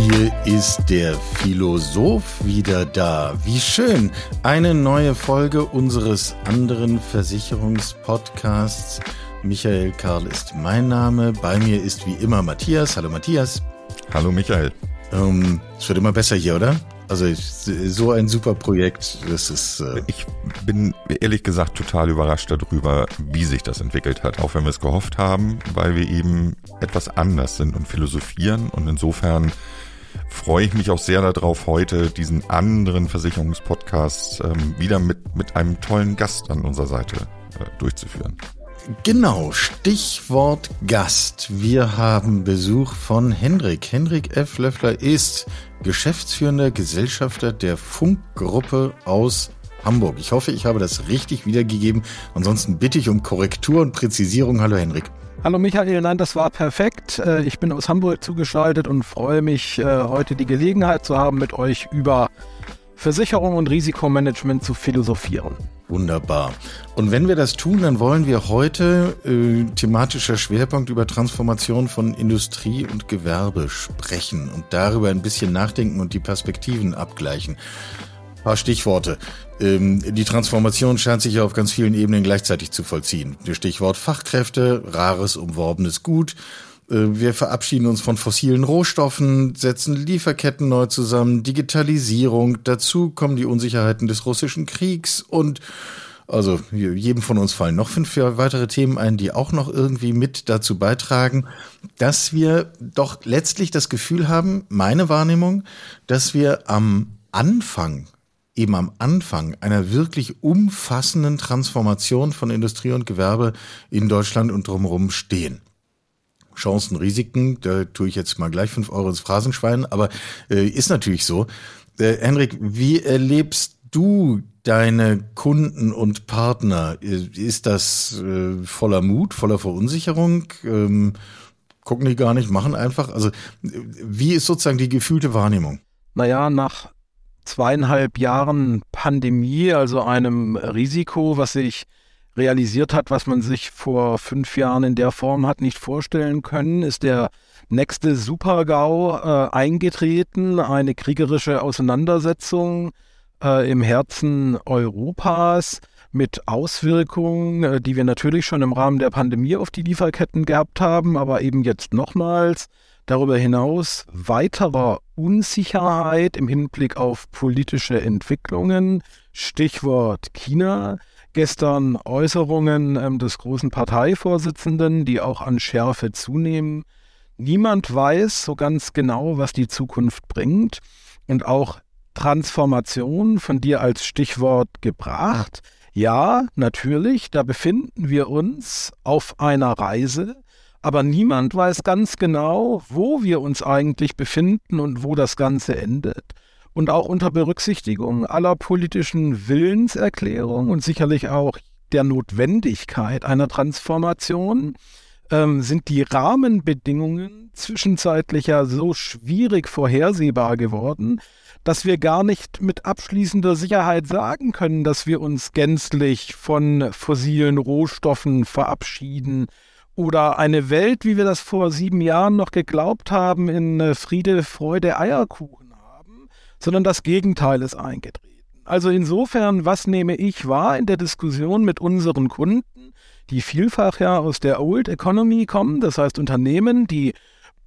Hier ist der Philosoph wieder da. Wie schön. Eine neue Folge unseres anderen Versicherungspodcasts. Michael Karl ist mein Name. Bei mir ist wie immer Matthias. Hallo Matthias. Hallo Michael. Ähm, es wird immer besser hier, oder? Also so ein super Projekt, das ist. Äh ich bin ehrlich gesagt total überrascht darüber, wie sich das entwickelt hat, auch wenn wir es gehofft haben, weil wir eben etwas anders sind und philosophieren. Und insofern freue ich mich auch sehr darauf, heute diesen anderen Versicherungspodcast ähm, wieder mit, mit einem tollen Gast an unserer Seite äh, durchzuführen. Genau, Stichwort Gast. Wir haben Besuch von Hendrik. Hendrik F. Löffler ist geschäftsführender Gesellschafter der Funkgruppe aus Hamburg. Ich hoffe, ich habe das richtig wiedergegeben. Ansonsten bitte ich um Korrektur und Präzisierung. Hallo Hendrik. Hallo Michael, nein, das war perfekt. Äh, ich bin aus Hamburg zugeschaltet und freue mich, äh, heute die Gelegenheit zu haben, mit euch über Versicherung und Risikomanagement zu philosophieren. Wunderbar. Und wenn wir das tun, dann wollen wir heute äh, thematischer Schwerpunkt über Transformation von Industrie und Gewerbe sprechen und darüber ein bisschen nachdenken und die Perspektiven abgleichen. Paar Stichworte. Ähm, die Transformation scheint sich ja auf ganz vielen Ebenen gleichzeitig zu vollziehen. Stichwort Fachkräfte, rares, umworbenes Gut. Äh, wir verabschieden uns von fossilen Rohstoffen, setzen Lieferketten neu zusammen, Digitalisierung, dazu kommen die Unsicherheiten des russischen Kriegs und also jedem von uns fallen noch fünf weitere Themen ein, die auch noch irgendwie mit dazu beitragen, dass wir doch letztlich das Gefühl haben, meine Wahrnehmung, dass wir am Anfang, eben am Anfang einer wirklich umfassenden Transformation von Industrie und Gewerbe in Deutschland und drumherum stehen. Chancen, Risiken, da tue ich jetzt mal gleich fünf Euro ins Phrasenschwein, aber äh, ist natürlich so. Äh, Henrik, wie erlebst du deine Kunden und Partner? Äh, ist das äh, voller Mut, voller Verunsicherung? Ähm, gucken die gar nicht, machen einfach? Also, wie ist sozusagen die gefühlte Wahrnehmung? Naja, nach zweieinhalb Jahren Pandemie, also einem Risiko, was sich realisiert hat, was man sich vor fünf Jahren in der Form hat nicht vorstellen können, ist der nächste Supergau äh, eingetreten, eine kriegerische Auseinandersetzung äh, im Herzen Europas mit Auswirkungen, äh, die wir natürlich schon im Rahmen der Pandemie auf die Lieferketten gehabt haben, aber eben jetzt nochmals. Darüber hinaus weiterer Unsicherheit im Hinblick auf politische Entwicklungen, Stichwort China, gestern Äußerungen ähm, des großen Parteivorsitzenden, die auch an Schärfe zunehmen. Niemand weiß so ganz genau, was die Zukunft bringt. Und auch Transformation von dir als Stichwort gebracht. Ja, natürlich, da befinden wir uns auf einer Reise, aber niemand weiß ganz genau, wo wir uns eigentlich befinden und wo das Ganze endet. Und auch unter Berücksichtigung aller politischen Willenserklärungen und sicherlich auch der Notwendigkeit einer Transformation ähm, sind die Rahmenbedingungen zwischenzeitlich ja so schwierig vorhersehbar geworden, dass wir gar nicht mit abschließender Sicherheit sagen können, dass wir uns gänzlich von fossilen Rohstoffen verabschieden oder eine Welt, wie wir das vor sieben Jahren noch geglaubt haben, in äh, Friede, Freude, Eierkuchen sondern das Gegenteil ist eingetreten. Also insofern, was nehme ich wahr in der Diskussion mit unseren Kunden, die vielfach ja aus der Old Economy kommen, das heißt Unternehmen, die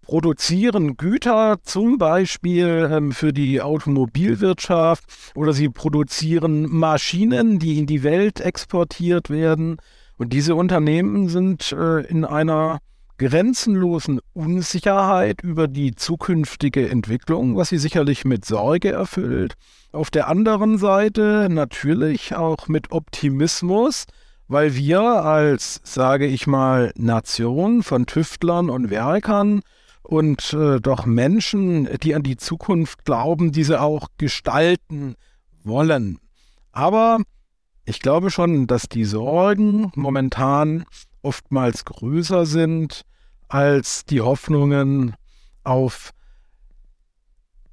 produzieren Güter zum Beispiel ähm, für die Automobilwirtschaft oder sie produzieren Maschinen, die in die Welt exportiert werden. Und diese Unternehmen sind äh, in einer grenzenlosen Unsicherheit über die zukünftige Entwicklung, was sie sicherlich mit Sorge erfüllt. Auf der anderen Seite natürlich auch mit Optimismus, weil wir als, sage ich mal, Nation von Tüftlern und Werkern und äh, doch Menschen, die an die Zukunft glauben, diese auch gestalten wollen. Aber ich glaube schon, dass die Sorgen momentan oftmals größer sind als die Hoffnungen auf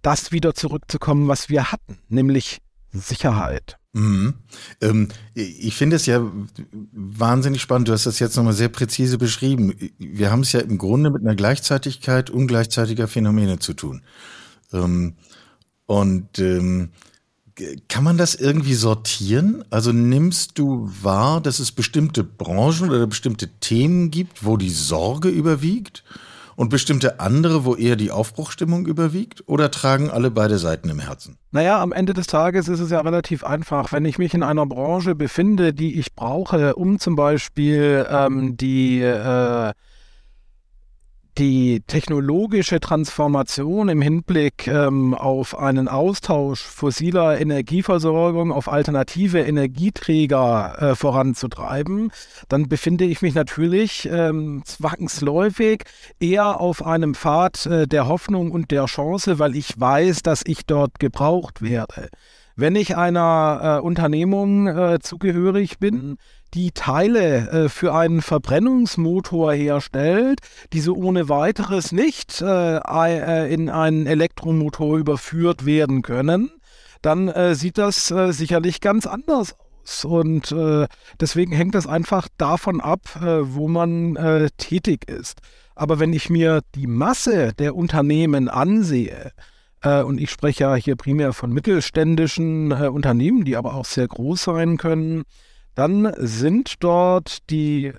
das wieder zurückzukommen, was wir hatten, nämlich Sicherheit. Mhm. Ähm, ich finde es ja wahnsinnig spannend. Du hast das jetzt nochmal sehr präzise beschrieben. Wir haben es ja im Grunde mit einer Gleichzeitigkeit ungleichzeitiger Phänomene zu tun. Ähm, und ähm, kann man das irgendwie sortieren? Also nimmst du wahr, dass es bestimmte Branchen oder bestimmte Themen gibt, wo die Sorge überwiegt und bestimmte andere, wo eher die Aufbruchstimmung überwiegt? Oder tragen alle beide Seiten im Herzen? Naja, am Ende des Tages ist es ja relativ einfach. Wenn ich mich in einer Branche befinde, die ich brauche, um zum Beispiel ähm, die äh, die technologische Transformation im Hinblick ähm, auf einen Austausch fossiler Energieversorgung auf alternative Energieträger äh, voranzutreiben, dann befinde ich mich natürlich ähm, zwangsläufig eher auf einem Pfad äh, der Hoffnung und der Chance, weil ich weiß, dass ich dort gebraucht werde. Wenn ich einer äh, Unternehmung äh, zugehörig bin, die Teile äh, für einen Verbrennungsmotor herstellt, die so ohne weiteres nicht äh, äh, in einen Elektromotor überführt werden können, dann äh, sieht das äh, sicherlich ganz anders aus. Und äh, deswegen hängt das einfach davon ab, wo man tätig ist. Aber wenn ich mir die Masse der Unternehmen ansehe, und ich spreche ja hier primär von mittelständischen Unternehmen, die aber auch sehr groß sein können, dann sind dort die äh,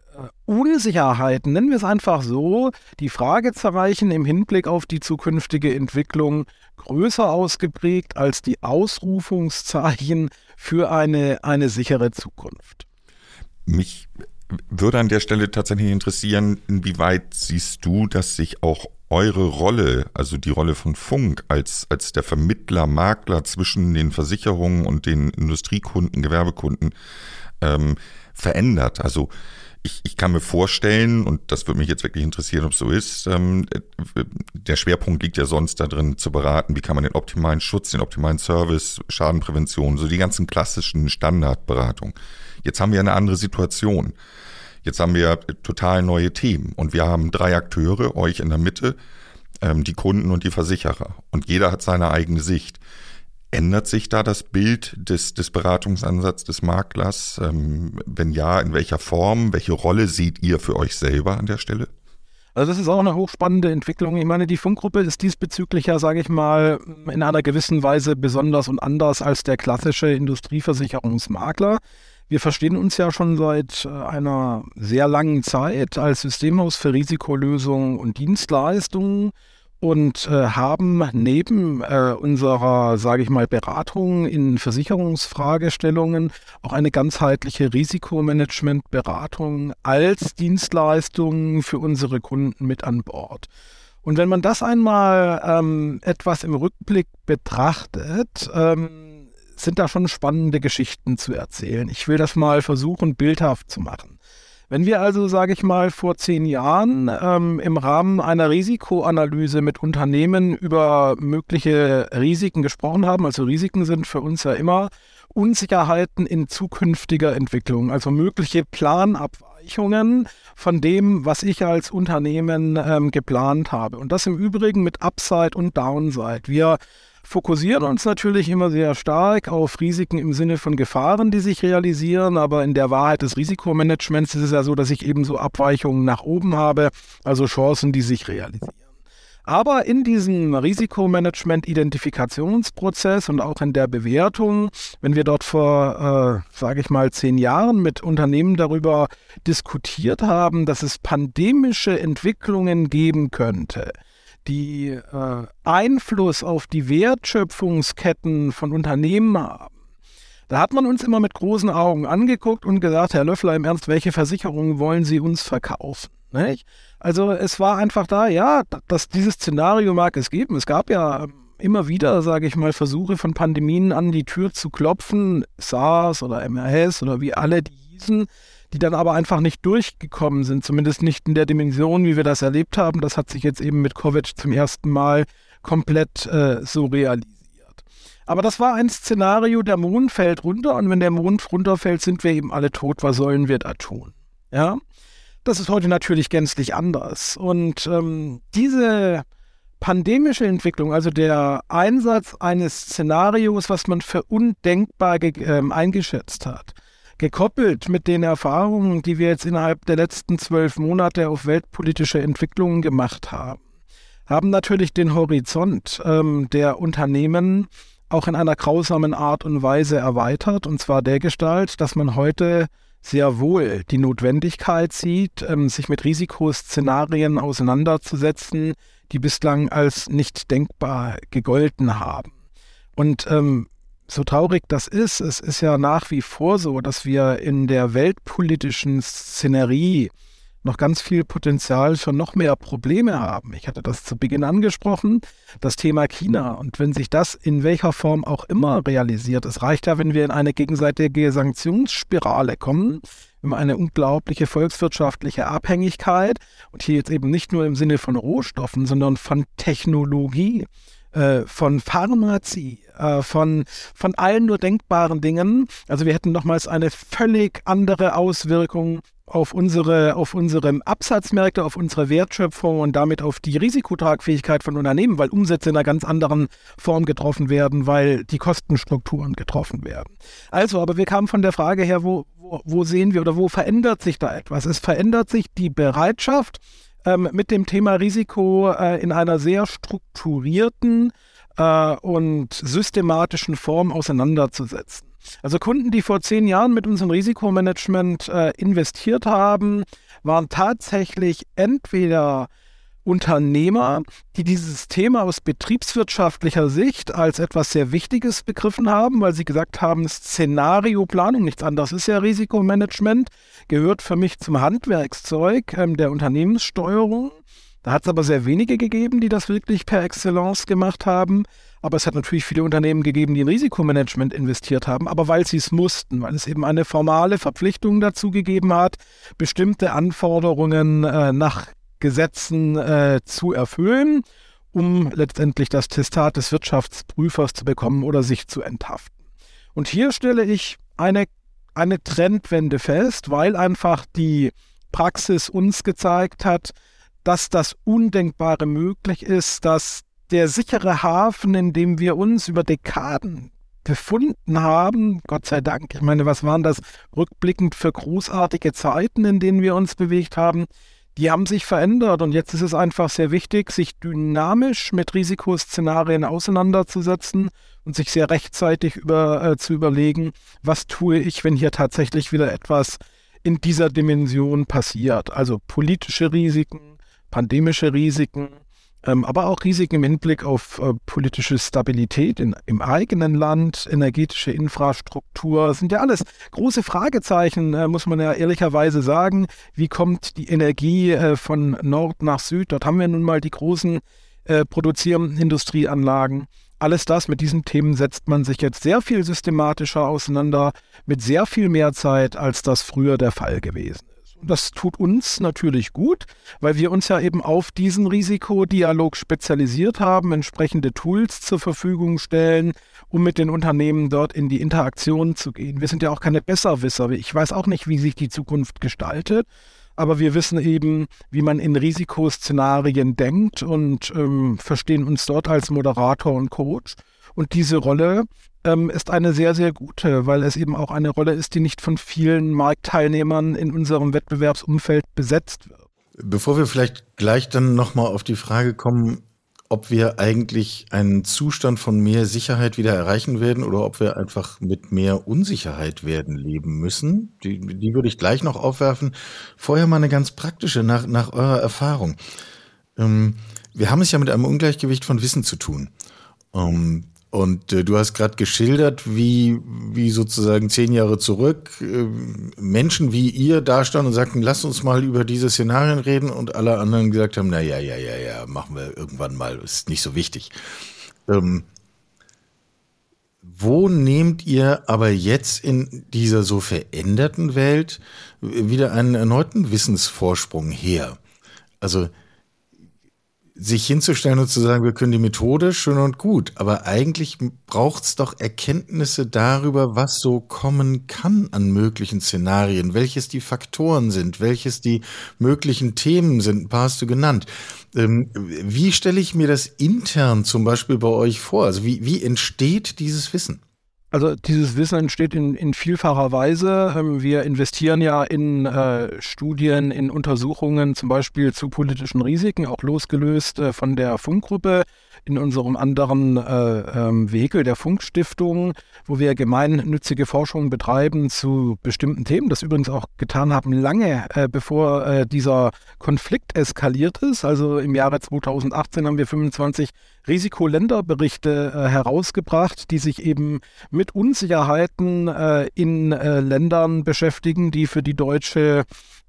Unsicherheiten, nennen wir es einfach so, die Fragezeichen im Hinblick auf die zukünftige Entwicklung größer ausgeprägt als die Ausrufungszeichen für eine, eine sichere Zukunft. Mich würde an der Stelle tatsächlich interessieren, inwieweit siehst du, dass sich auch eure Rolle, also die Rolle von Funk als, als der Vermittler, Makler zwischen den Versicherungen und den Industriekunden, Gewerbekunden, ähm, verändert. Also ich, ich kann mir vorstellen, und das würde mich jetzt wirklich interessieren, ob es so ist, ähm, der Schwerpunkt liegt ja sonst darin zu beraten, wie kann man den optimalen Schutz, den optimalen Service, Schadenprävention, so die ganzen klassischen Standardberatungen. Jetzt haben wir eine andere Situation. Jetzt haben wir total neue Themen und wir haben drei Akteure, euch in der Mitte, ähm, die Kunden und die Versicherer. Und jeder hat seine eigene Sicht. Ändert sich da das Bild des, des Beratungsansatzes des Maklers? Ähm, wenn ja, in welcher Form? Welche Rolle seht ihr für euch selber an der Stelle? Also das ist auch eine hochspannende Entwicklung. Ich meine, die Funkgruppe ist diesbezüglich ja, sage ich mal, in einer gewissen Weise besonders und anders als der klassische Industrieversicherungsmakler. Wir verstehen uns ja schon seit äh, einer sehr langen Zeit als Systemhaus für Risikolösungen und Dienstleistungen und äh, haben neben äh, unserer, sage ich mal, Beratung in Versicherungsfragestellungen auch eine ganzheitliche Risikomanagementberatung als Dienstleistung für unsere Kunden mit an Bord. Und wenn man das einmal ähm, etwas im Rückblick betrachtet, ähm, sind da schon spannende Geschichten zu erzählen. Ich will das mal versuchen, bildhaft zu machen. Wenn wir also, sage ich mal, vor zehn Jahren ähm, im Rahmen einer Risikoanalyse mit Unternehmen über mögliche Risiken gesprochen haben, also Risiken sind für uns ja immer Unsicherheiten in zukünftiger Entwicklung, also mögliche Planabweichungen von dem, was ich als Unternehmen ähm, geplant habe. Und das im Übrigen mit Upside und Downside. Wir fokussieren uns natürlich immer sehr stark auf Risiken im Sinne von Gefahren, die sich realisieren, aber in der Wahrheit des Risikomanagements ist es ja so, dass ich ebenso Abweichungen nach oben habe, also Chancen, die sich realisieren. Aber in diesem Risikomanagement-Identifikationsprozess und auch in der Bewertung, wenn wir dort vor, äh, sage ich mal, zehn Jahren mit Unternehmen darüber diskutiert haben, dass es pandemische Entwicklungen geben könnte, die äh, Einfluss auf die Wertschöpfungsketten von Unternehmen haben, da hat man uns immer mit großen Augen angeguckt und gesagt, Herr Löffler, im Ernst, welche Versicherungen wollen Sie uns verkaufen? Nicht? Also es war einfach da, ja, dass dieses Szenario mag es geben. Es gab ja immer wieder, sage ich mal, Versuche von Pandemien an die Tür zu klopfen, SARS oder MRS oder wie alle die hießen die dann aber einfach nicht durchgekommen sind, zumindest nicht in der Dimension, wie wir das erlebt haben. Das hat sich jetzt eben mit Covid zum ersten Mal komplett äh, so realisiert. Aber das war ein Szenario, der Mond fällt runter und wenn der Mond runterfällt, sind wir eben alle tot. Was sollen wir da tun? Ja, das ist heute natürlich gänzlich anders. Und ähm, diese pandemische Entwicklung, also der Einsatz eines Szenarios, was man für undenkbar äh, eingeschätzt hat, gekoppelt mit den Erfahrungen, die wir jetzt innerhalb der letzten zwölf Monate auf weltpolitische Entwicklungen gemacht haben, haben natürlich den Horizont ähm, der Unternehmen auch in einer grausamen Art und Weise erweitert, und zwar der Gestalt, dass man heute sehr wohl die Notwendigkeit sieht, ähm, sich mit Risikoszenarien auseinanderzusetzen, die bislang als nicht denkbar gegolten haben. Und ähm, so traurig das ist, es ist ja nach wie vor so, dass wir in der weltpolitischen Szenerie noch ganz viel Potenzial für noch mehr Probleme haben. Ich hatte das zu Beginn angesprochen, das Thema China. Und wenn sich das in welcher Form auch immer realisiert, es reicht ja, wenn wir in eine gegenseitige Sanktionsspirale kommen, wir eine unglaubliche volkswirtschaftliche Abhängigkeit und hier jetzt eben nicht nur im Sinne von Rohstoffen, sondern von Technologie, äh, von Pharmazie, äh, von, von allen nur denkbaren Dingen. Also wir hätten nochmals eine völlig andere Auswirkung auf unsere, auf unsere Absatzmärkte, auf unsere Wertschöpfung und damit auf die Risikotragfähigkeit von Unternehmen, weil Umsätze in einer ganz anderen Form getroffen werden, weil die Kostenstrukturen getroffen werden. Also, aber wir kamen von der Frage her, wo, wo, wo sehen wir oder wo verändert sich da etwas? Es verändert sich die Bereitschaft, ähm, mit dem Thema Risiko äh, in einer sehr strukturierten äh, und systematischen Form auseinanderzusetzen. Also Kunden, die vor zehn Jahren mit unserem Risikomanagement äh, investiert haben, waren tatsächlich entweder Unternehmer, die dieses Thema aus betriebswirtschaftlicher Sicht als etwas sehr Wichtiges begriffen haben, weil sie gesagt haben, Szenarioplanung, nichts anderes ist ja Risikomanagement, gehört für mich zum Handwerkszeug ähm, der Unternehmenssteuerung. Da hat es aber sehr wenige gegeben, die das wirklich per Excellence gemacht haben. Aber es hat natürlich viele Unternehmen gegeben, die in Risikomanagement investiert haben, aber weil sie es mussten, weil es eben eine formale Verpflichtung dazu gegeben hat, bestimmte Anforderungen äh, nach Gesetzen äh, zu erfüllen, um letztendlich das Testat des Wirtschaftsprüfers zu bekommen oder sich zu enthaften. Und hier stelle ich eine, eine Trendwende fest, weil einfach die Praxis uns gezeigt hat, dass das Undenkbare möglich ist, dass der sichere Hafen, in dem wir uns über Dekaden befunden haben, Gott sei Dank, ich meine, was waren das rückblickend für großartige Zeiten, in denen wir uns bewegt haben, die haben sich verändert und jetzt ist es einfach sehr wichtig, sich dynamisch mit Risikoszenarien auseinanderzusetzen und sich sehr rechtzeitig über, äh, zu überlegen, was tue ich, wenn hier tatsächlich wieder etwas in dieser Dimension passiert. Also politische Risiken, pandemische Risiken, aber auch Risiken im Hinblick auf äh, politische Stabilität in, im eigenen Land, energetische Infrastruktur, sind ja alles große Fragezeichen, äh, muss man ja ehrlicherweise sagen. Wie kommt die Energie äh, von Nord nach Süd? Dort haben wir nun mal die großen produzierenden Industrieanlagen. Alles das, mit diesen Themen setzt man sich jetzt sehr viel systematischer auseinander, mit sehr viel mehr Zeit, als das früher der Fall gewesen das tut uns natürlich gut, weil wir uns ja eben auf diesen Risikodialog spezialisiert haben, entsprechende Tools zur Verfügung stellen, um mit den Unternehmen dort in die Interaktion zu gehen. Wir sind ja auch keine Besserwisser. Ich weiß auch nicht, wie sich die Zukunft gestaltet, aber wir wissen eben, wie man in Risikoszenarien denkt und ähm, verstehen uns dort als Moderator und Coach. Und diese Rolle ähm, ist eine sehr, sehr gute, weil es eben auch eine Rolle ist, die nicht von vielen Marktteilnehmern in unserem Wettbewerbsumfeld besetzt wird. Bevor wir vielleicht gleich dann nochmal auf die Frage kommen, ob wir eigentlich einen Zustand von mehr Sicherheit wieder erreichen werden oder ob wir einfach mit mehr Unsicherheit werden leben müssen. Die, die würde ich gleich noch aufwerfen. Vorher mal eine ganz praktische nach, nach eurer Erfahrung. Ähm, wir haben es ja mit einem Ungleichgewicht von Wissen zu tun. Ähm, und äh, du hast gerade geschildert, wie, wie sozusagen zehn Jahre zurück äh, Menschen wie ihr da standen und sagten, lass uns mal über diese Szenarien reden und alle anderen gesagt haben, na ja, ja, ja, ja, machen wir irgendwann mal, ist nicht so wichtig. Ähm, wo nehmt ihr aber jetzt in dieser so veränderten Welt wieder einen erneuten Wissensvorsprung her? Also sich hinzustellen und zu sagen, wir können die Methode schön und gut, aber eigentlich braucht es doch Erkenntnisse darüber, was so kommen kann an möglichen Szenarien, welches die Faktoren sind, welches die möglichen Themen sind, ein paar hast du genannt. Ähm, wie stelle ich mir das intern zum Beispiel bei euch vor? Also wie, wie entsteht dieses Wissen? Also dieses Wissen entsteht in, in vielfacher Weise. Ähm, wir investieren ja in äh, Studien, in Untersuchungen, zum Beispiel zu politischen Risiken, auch losgelöst äh, von der Funkgruppe in unserem anderen äh, ähm, Vehikel der Funkstiftung, wo wir gemeinnützige Forschung betreiben zu bestimmten Themen, das übrigens auch getan haben, lange äh, bevor äh, dieser Konflikt eskaliert ist. Also im Jahre 2018 haben wir 25 Risikoländerberichte äh, herausgebracht, die sich eben mit Unsicherheiten äh, in äh, Ländern beschäftigen, die für die deutsche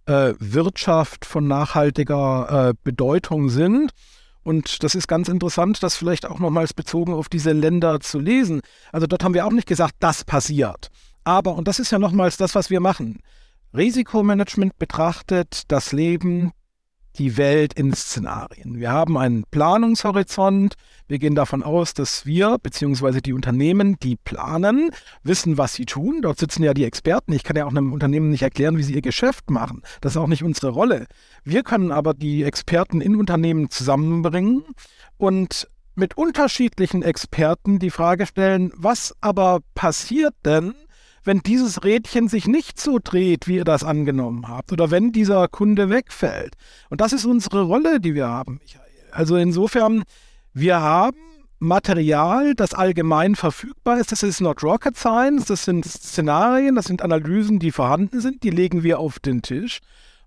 äh, Wirtschaft von nachhaltiger Bedeutung sind. Und das ist ganz interessant, das vielleicht auch nochmals bezogen auf diese Länder zu lesen. Also dort haben wir auch nicht gesagt, das passiert. Aber, und das ist ja nochmals das, was wir machen. Risikomanagement betrachtet das Leben die Welt in Szenarien. Wir haben einen Planungshorizont. Wir gehen davon aus, dass wir bzw. die Unternehmen, die planen, wissen, was sie tun. Dort sitzen ja die Experten. Ich kann ja auch einem Unternehmen nicht erklären, wie sie ihr Geschäft machen. Das ist auch nicht unsere Rolle. Wir können aber die Experten in Unternehmen zusammenbringen und mit unterschiedlichen Experten die Frage stellen, was aber passiert denn, wenn dieses Rädchen sich nicht so dreht, wie ihr das angenommen habt, oder wenn dieser Kunde wegfällt. Und das ist unsere Rolle, die wir haben, Michael. Also insofern, wir haben Material, das allgemein verfügbar ist. Das ist not rocket science, das sind Szenarien, das sind Analysen, die vorhanden sind, die legen wir auf den Tisch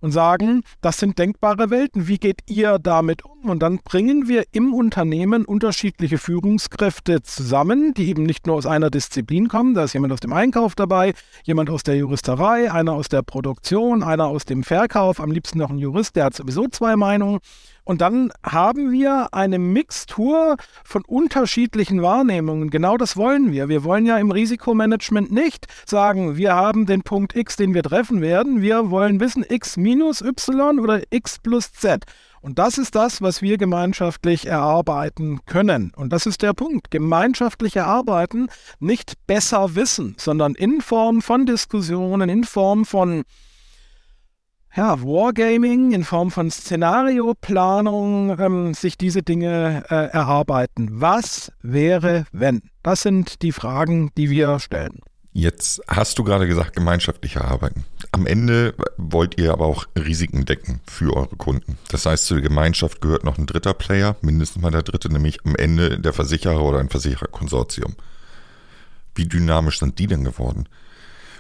und sagen, das sind denkbare Welten, wie geht ihr damit um? Und dann bringen wir im Unternehmen unterschiedliche Führungskräfte zusammen, die eben nicht nur aus einer Disziplin kommen, da ist jemand aus dem Einkauf dabei, jemand aus der Juristerei, einer aus der Produktion, einer aus dem Verkauf, am liebsten noch ein Jurist, der hat sowieso zwei Meinungen. Und dann haben wir eine Mixtur von unterschiedlichen Wahrnehmungen. Genau das wollen wir. Wir wollen ja im Risikomanagement nicht sagen, wir haben den Punkt X, den wir treffen werden. Wir wollen wissen, X minus Y oder X plus Z. Und das ist das, was wir gemeinschaftlich erarbeiten können. Und das ist der Punkt. Gemeinschaftlich erarbeiten, nicht besser wissen, sondern in Form von Diskussionen, in Form von ja, Wargaming in Form von Szenarioplanung ähm, sich diese Dinge äh, erarbeiten. Was wäre, wenn? Das sind die Fragen, die wir stellen. Jetzt hast du gerade gesagt, gemeinschaftliche Arbeiten. Am Ende wollt ihr aber auch Risiken decken für eure Kunden. Das heißt, zu der Gemeinschaft gehört noch ein dritter Player, mindestens mal der dritte, nämlich am Ende der Versicherer oder ein Versichererkonsortium. Wie dynamisch sind die denn geworden?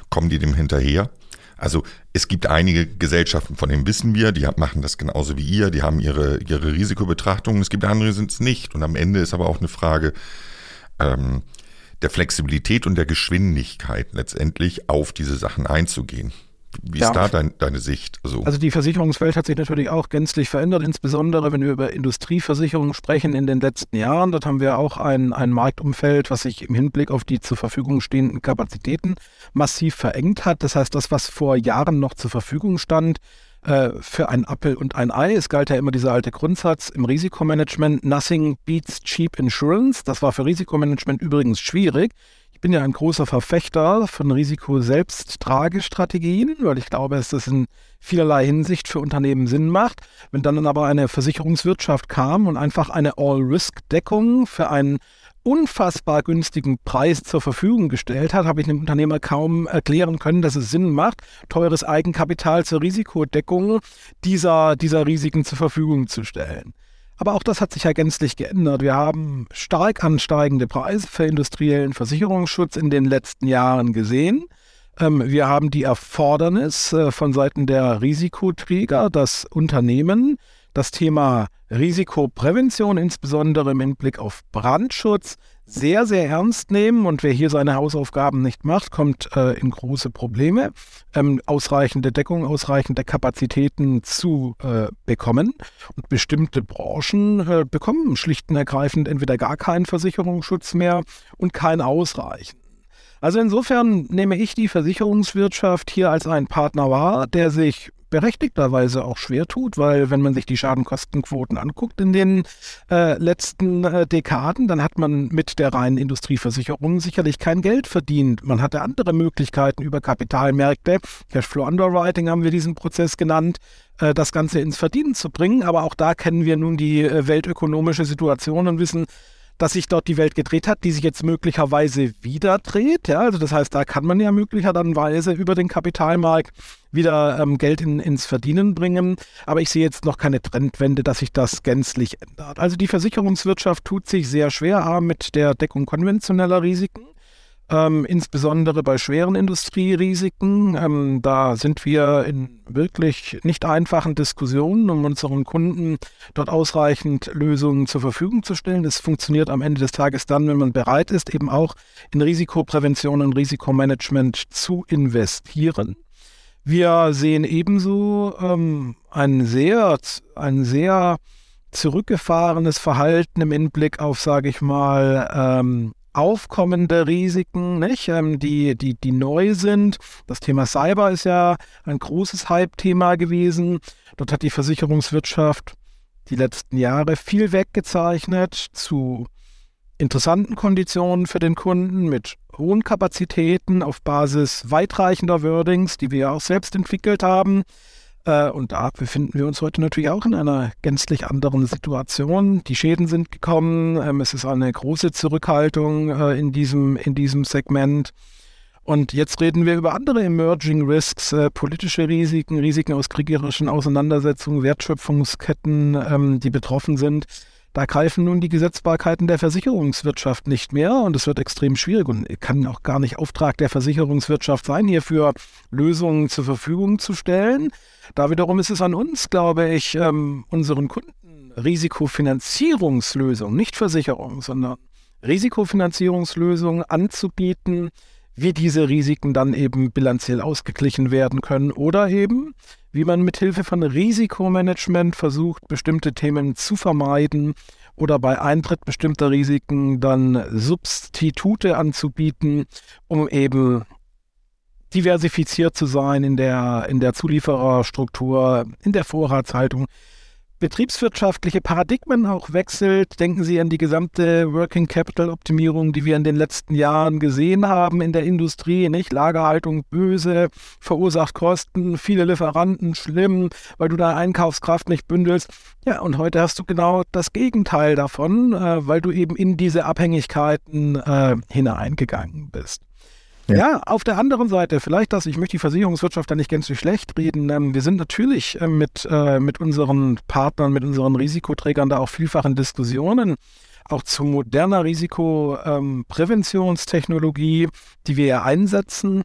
Kommen die dem hinterher? Also es gibt einige Gesellschaften, von denen wissen wir, die machen das genauso wie ihr, die haben ihre, ihre Risikobetrachtungen, es gibt andere, die sind es nicht. Und am Ende ist aber auch eine Frage ähm, der Flexibilität und der Geschwindigkeit letztendlich auf diese Sachen einzugehen. Wie ist ja. da dein, deine Sicht? So? Also die Versicherungswelt hat sich natürlich auch gänzlich verändert, insbesondere wenn wir über Industrieversicherungen sprechen in den letzten Jahren. Dort haben wir auch ein, ein Marktumfeld, was sich im Hinblick auf die zur Verfügung stehenden Kapazitäten massiv verengt hat. Das heißt, das, was vor Jahren noch zur Verfügung stand, äh, für ein Appel und ein Ei. Es galt ja immer dieser alte Grundsatz im Risikomanagement, nothing beats cheap insurance. Das war für Risikomanagement übrigens schwierig. Ich bin ja ein großer Verfechter von Risiko-Selbsttragestrategien, weil ich glaube, dass das in vielerlei Hinsicht für Unternehmen Sinn macht. Wenn dann aber eine Versicherungswirtschaft kam und einfach eine All-Risk-Deckung für einen unfassbar günstigen Preis zur Verfügung gestellt hat, habe ich dem Unternehmer kaum erklären können, dass es Sinn macht, teures Eigenkapital zur Risikodeckung dieser, dieser Risiken zur Verfügung zu stellen. Aber auch das hat sich ja gänzlich geändert. Wir haben stark ansteigende Preise für industriellen Versicherungsschutz in den letzten Jahren gesehen. Ähm, wir haben die Erfordernis äh, von Seiten der Risikoträger, dass Unternehmen das Thema Risikoprävention, insbesondere im Hinblick auf Brandschutz, sehr, sehr ernst nehmen und wer hier seine Hausaufgaben nicht macht, kommt äh, in große Probleme, ähm, ausreichende Deckung, ausreichende Kapazitäten zu äh, bekommen. Und bestimmte Branchen äh, bekommen schlicht und ergreifend entweder gar keinen Versicherungsschutz mehr und kein ausreichend. Also insofern nehme ich die Versicherungswirtschaft hier als einen Partner wahr, der sich berechtigterweise auch schwer tut, weil wenn man sich die Schadenkostenquoten anguckt in den äh, letzten äh, Dekaden, dann hat man mit der reinen Industrieversicherung sicherlich kein Geld verdient. Man hatte andere Möglichkeiten über Kapitalmärkte, Cashflow Underwriting haben wir diesen Prozess genannt, äh, das Ganze ins Verdienen zu bringen. Aber auch da kennen wir nun die äh, weltökonomische Situation und wissen, dass sich dort die Welt gedreht hat, die sich jetzt möglicherweise wieder dreht. Ja, also das heißt, da kann man ja möglicherweise über den Kapitalmarkt wieder ähm, Geld in, ins Verdienen bringen. Aber ich sehe jetzt noch keine Trendwende, dass sich das gänzlich ändert. Also die Versicherungswirtschaft tut sich sehr schwer mit der Deckung konventioneller Risiken ähm, insbesondere bei schweren Industrierisiken. Ähm, da sind wir in wirklich nicht einfachen Diskussionen, um unseren Kunden dort ausreichend Lösungen zur Verfügung zu stellen. Es funktioniert am Ende des Tages dann, wenn man bereit ist, eben auch in Risikoprävention und Risikomanagement zu investieren. Wir sehen ebenso ähm, ein sehr, ein sehr zurückgefahrenes Verhalten im Hinblick auf, sage ich mal, ähm, aufkommende Risiken, nicht, ähm, die, die, die neu sind. Das Thema Cyber ist ja ein großes Hype-Thema gewesen. Dort hat die Versicherungswirtschaft die letzten Jahre viel weggezeichnet zu interessanten Konditionen für den Kunden mit hohen Kapazitäten auf Basis weitreichender Wordings, die wir auch selbst entwickelt haben. Äh, und da befinden wir uns heute natürlich auch in einer gänzlich anderen Situation. Die Schäden sind gekommen. Ähm, es ist eine große Zurückhaltung äh, in, diesem, in diesem Segment. Und jetzt reden wir über andere Emerging Risks, äh, politische Risiken, Risiken aus kriegerischen Auseinandersetzungen, Wertschöpfungsketten, ähm, die betroffen sind. Da greifen nun die Gesetzbarkeiten der Versicherungswirtschaft nicht mehr und es wird extrem schwierig und kann auch gar nicht Auftrag der Versicherungswirtschaft sein, hierfür Lösungen zur Verfügung zu stellen. Da wiederum ist es an uns, glaube ich, ähm, unseren Kunden Risikofinanzierungslösungen, nicht Versicherung, sondern Risikofinanzierungslösungen anzubieten, wie diese Risiken dann eben bilanziell ausgeglichen werden können oder eben, wie man mit Hilfe von Risikomanagement versucht, bestimmte Themen zu vermeiden oder bei Eintritt bestimmter Risiken dann Substitute anzubieten, um eben diversifiziert zu sein in der, in der Zuliefererstruktur, in der Vorratshaltung betriebswirtschaftliche Paradigmen auch wechselt. Denken Sie an die gesamte Working Capital Optimierung, die wir in den letzten Jahren gesehen haben in der Industrie. Nicht Lagerhaltung böse, verursacht Kosten, viele Lieferanten schlimm, weil du deine Einkaufskraft nicht bündelst. Ja, und heute hast du genau das Gegenteil davon, äh, weil du eben in diese Abhängigkeiten äh, hineingegangen bist. Ja. ja. auf der anderen Seite, vielleicht das, ich möchte die Versicherungswirtschaft da nicht ganz so schlecht reden. Ähm, wir sind natürlich äh, mit, äh, mit unseren Partnern, mit unseren Risikoträgern da auch vielfach in Diskussionen, auch zu moderner Risikopräventionstechnologie, die wir ja einsetzen,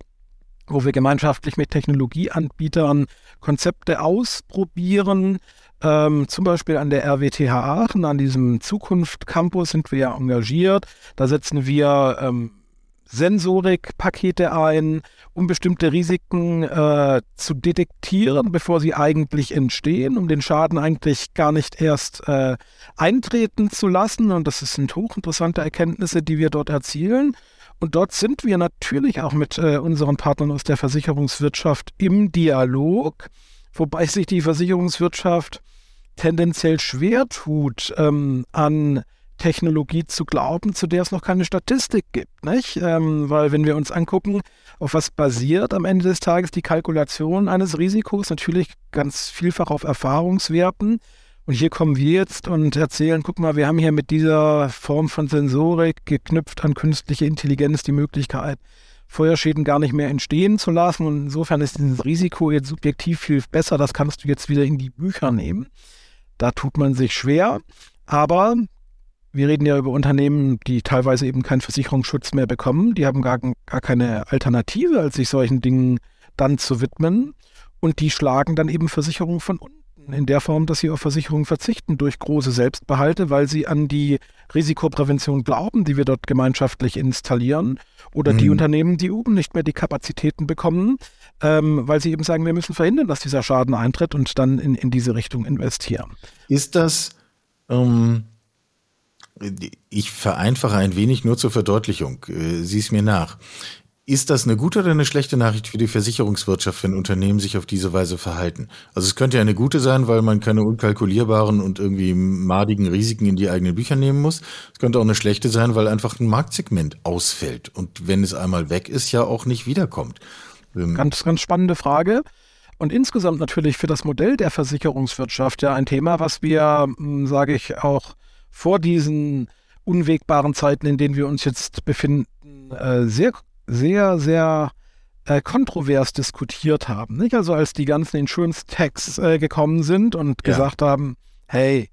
wo wir gemeinschaftlich mit Technologieanbietern Konzepte ausprobieren. Ähm, zum Beispiel an der RWTH Aachen, an diesem Zukunft Campus sind wir ja engagiert. Da setzen wir ähm, Sensorikpakete ein, um bestimmte Risiken äh, zu detektieren, bevor sie eigentlich entstehen, um den Schaden eigentlich gar nicht erst äh, eintreten zu lassen. Und das sind hochinteressante Erkenntnisse, die wir dort erzielen. Und dort sind wir natürlich auch mit äh, unseren Partnern aus der Versicherungswirtschaft im Dialog, wobei sich die Versicherungswirtschaft tendenziell schwer tut, ähm, an Technologie zu glauben, zu der es noch keine Statistik gibt. Nicht? Ähm, weil wenn wir uns angucken, auf was basiert am Ende des Tages die Kalkulation eines Risikos, natürlich ganz vielfach auf Erfahrungswerten. Und hier kommen wir jetzt und erzählen, guck mal, wir haben hier mit dieser Form von Sensorik geknüpft an künstliche Intelligenz die Möglichkeit, Feuerschäden gar nicht mehr entstehen zu lassen. Und insofern ist dieses Risiko jetzt subjektiv viel besser. Das kannst du jetzt wieder in die Bücher nehmen. Da tut man sich schwer. Aber wir reden ja über Unternehmen, die teilweise eben keinen Versicherungsschutz mehr bekommen. Die haben gar, gar keine Alternative, als sich solchen Dingen dann zu widmen. Und die schlagen dann eben Versicherungen von unten in der Form, dass sie auf Versicherungen verzichten durch große Selbstbehalte, weil sie an die Risikoprävention glauben, die wir dort gemeinschaftlich installieren. Oder mhm. die Unternehmen, die oben nicht mehr die Kapazitäten bekommen, ähm, weil sie eben sagen, wir müssen verhindern, dass dieser Schaden eintritt und dann in, in diese Richtung investieren. Ist das ähm, ich vereinfache ein wenig nur zur Verdeutlichung. Äh, sieh es mir nach. Ist das eine gute oder eine schlechte Nachricht für die Versicherungswirtschaft, wenn Unternehmen sich auf diese Weise verhalten? Also es könnte ja eine gute sein, weil man keine unkalkulierbaren und irgendwie madigen Risiken in die eigenen Bücher nehmen muss. Es könnte auch eine schlechte sein, weil einfach ein Marktsegment ausfällt und wenn es einmal weg ist, ja auch nicht wiederkommt. Ähm, ganz, ganz spannende Frage. Und insgesamt natürlich für das Modell der Versicherungswirtschaft ja ein Thema, was wir, hm, sage ich, auch vor diesen unwegbaren Zeiten, in denen wir uns jetzt befinden, äh, sehr, sehr, sehr äh, kontrovers diskutiert haben. Nicht? Also als die ganzen Insurance-Tags äh, gekommen sind und ja. gesagt haben, hey,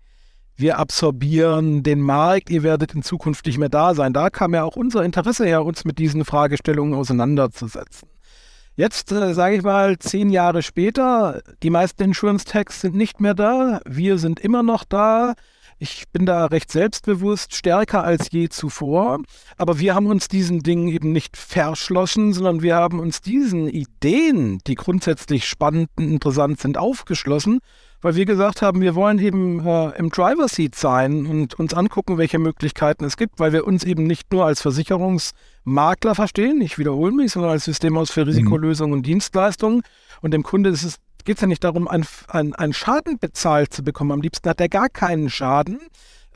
wir absorbieren den Markt, ihr werdet in Zukunft nicht mehr da sein. Da kam ja auch unser Interesse her, uns mit diesen Fragestellungen auseinanderzusetzen. Jetzt, äh, sage ich mal, zehn Jahre später, die meisten Insurance-Tags sind nicht mehr da, wir sind immer noch da. Ich bin da recht selbstbewusst, stärker als je zuvor. Aber wir haben uns diesen Dingen eben nicht verschlossen, sondern wir haben uns diesen Ideen, die grundsätzlich spannend und interessant sind, aufgeschlossen weil wir gesagt haben, wir wollen eben äh, im Driver Seat sein und uns angucken, welche Möglichkeiten es gibt, weil wir uns eben nicht nur als Versicherungsmakler verstehen, ich wiederhole mich, sondern als Systemhaus für Risikolösungen mhm. und Dienstleistungen. Und dem Kunde geht es ja nicht darum, einen Schaden bezahlt zu bekommen. Am liebsten hat er gar keinen Schaden,